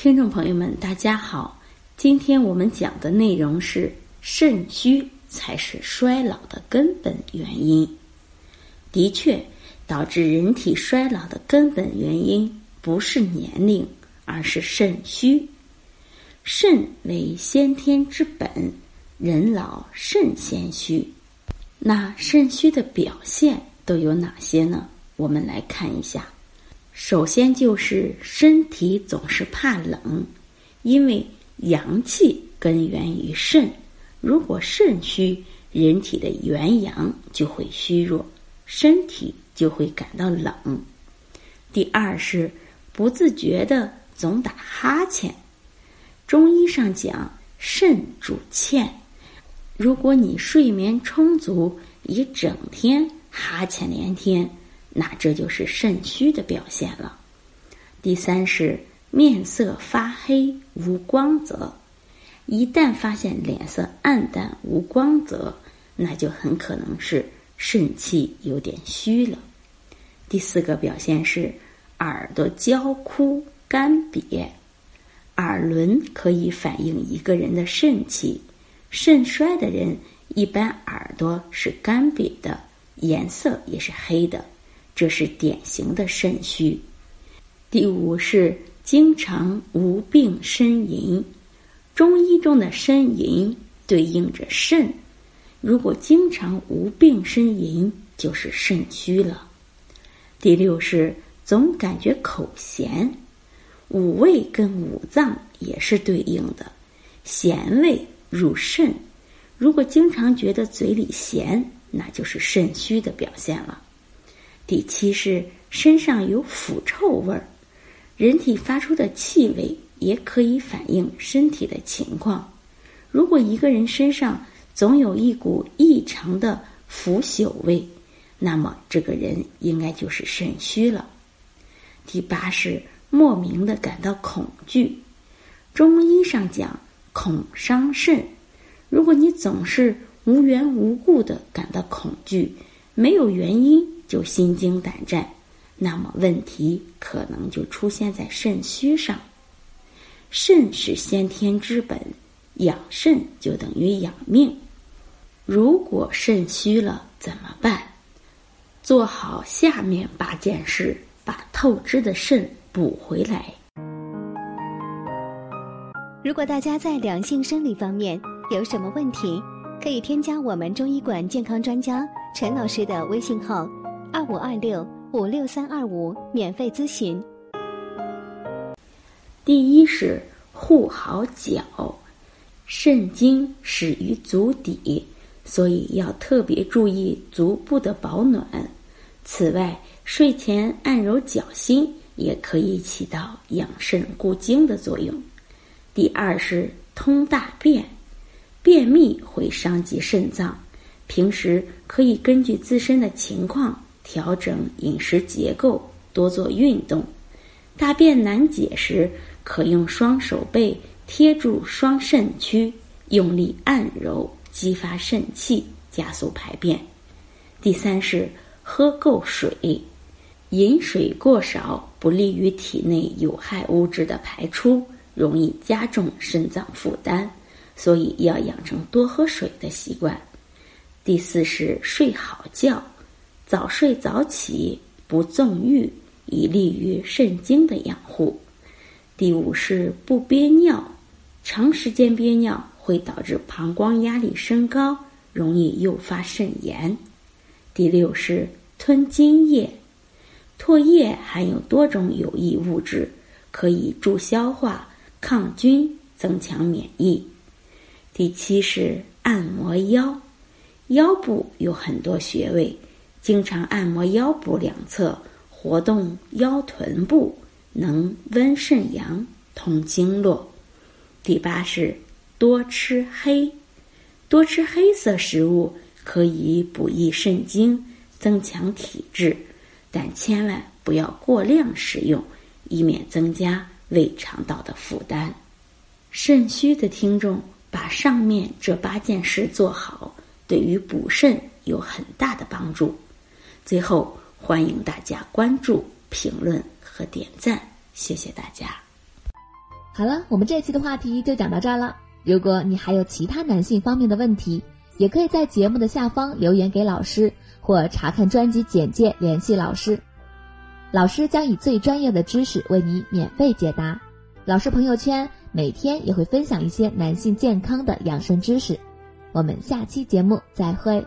听众朋友们，大家好，今天我们讲的内容是肾虚才是衰老的根本原因。的确，导致人体衰老的根本原因不是年龄，而是肾虚。肾为先天之本，人老肾先虚。那肾虚的表现都有哪些呢？我们来看一下。首先就是身体总是怕冷，因为阳气根源于肾，如果肾虚，人体的元阳就会虚弱，身体就会感到冷。第二是不自觉的总打哈欠，中医上讲肾主欠，如果你睡眠充足，一整天哈欠连天。那这就是肾虚的表现了。第三是面色发黑无光泽，一旦发现脸色暗淡无光泽，那就很可能是肾气有点虚了。第四个表现是耳朵焦枯干瘪，耳轮可以反映一个人的肾气。肾衰的人一般耳朵是干瘪的，颜色也是黑的。这是典型的肾虚。第五是经常无病呻吟，中医中的呻吟对应着肾，如果经常无病呻吟，就是肾虚了。第六是总感觉口咸，五味跟五脏也是对应的，咸味入肾，如果经常觉得嘴里咸，那就是肾虚的表现了。第七是身上有腐臭味儿，人体发出的气味也可以反映身体的情况。如果一个人身上总有一股异常的腐朽味，那么这个人应该就是肾虚了。第八是莫名的感到恐惧，中医上讲恐伤肾，如果你总是无缘无故的感到恐惧，没有原因。就心惊胆战，那么问题可能就出现在肾虚上。肾是先天之本，养肾就等于养命。如果肾虚了怎么办？做好下面八件事，把透支的肾补回来。如果大家在两性生理方面有什么问题，可以添加我们中医馆健康专家陈老师的微信号。二五二六五六三二五，免费咨询。第一是护好脚，肾经始于足底，所以要特别注意足部的保暖。此外，睡前按揉脚心也可以起到养肾固精的作用。第二是通大便，便秘会伤及肾脏，平时可以根据自身的情况。调整饮食结构，多做运动。大便难解时，可用双手背贴住双肾区，用力按揉，激发肾气，加速排便。第三是喝够水，饮水过少不利于体内有害物质的排出，容易加重肾脏负担，所以要养成多喝水的习惯。第四是睡好觉。早睡早起，不纵欲，以利于肾精的养护。第五是不憋尿，长时间憋尿会导致膀胱压力升高，容易诱发肾炎。第六是吞津液，唾液含有多种有益物质，可以助消化、抗菌、增强免疫。第七是按摩腰，腰部有很多穴位。经常按摩腰部两侧，活动腰臀部，能温肾阳、通经络。第八是多吃黑，多吃黑色食物可以补益肾精，增强体质，但千万不要过量食用，以免增加胃肠道的负担。肾虚的听众，把上面这八件事做好，对于补肾有很大的帮助。最后，欢迎大家关注、评论和点赞，谢谢大家。好了，我们这期的话题就讲到这儿了。如果你还有其他男性方面的问题，也可以在节目的下方留言给老师，或查看专辑简介联系老师。老师将以最专业的知识为你免费解答。老师朋友圈每天也会分享一些男性健康的养生知识。我们下期节目再会。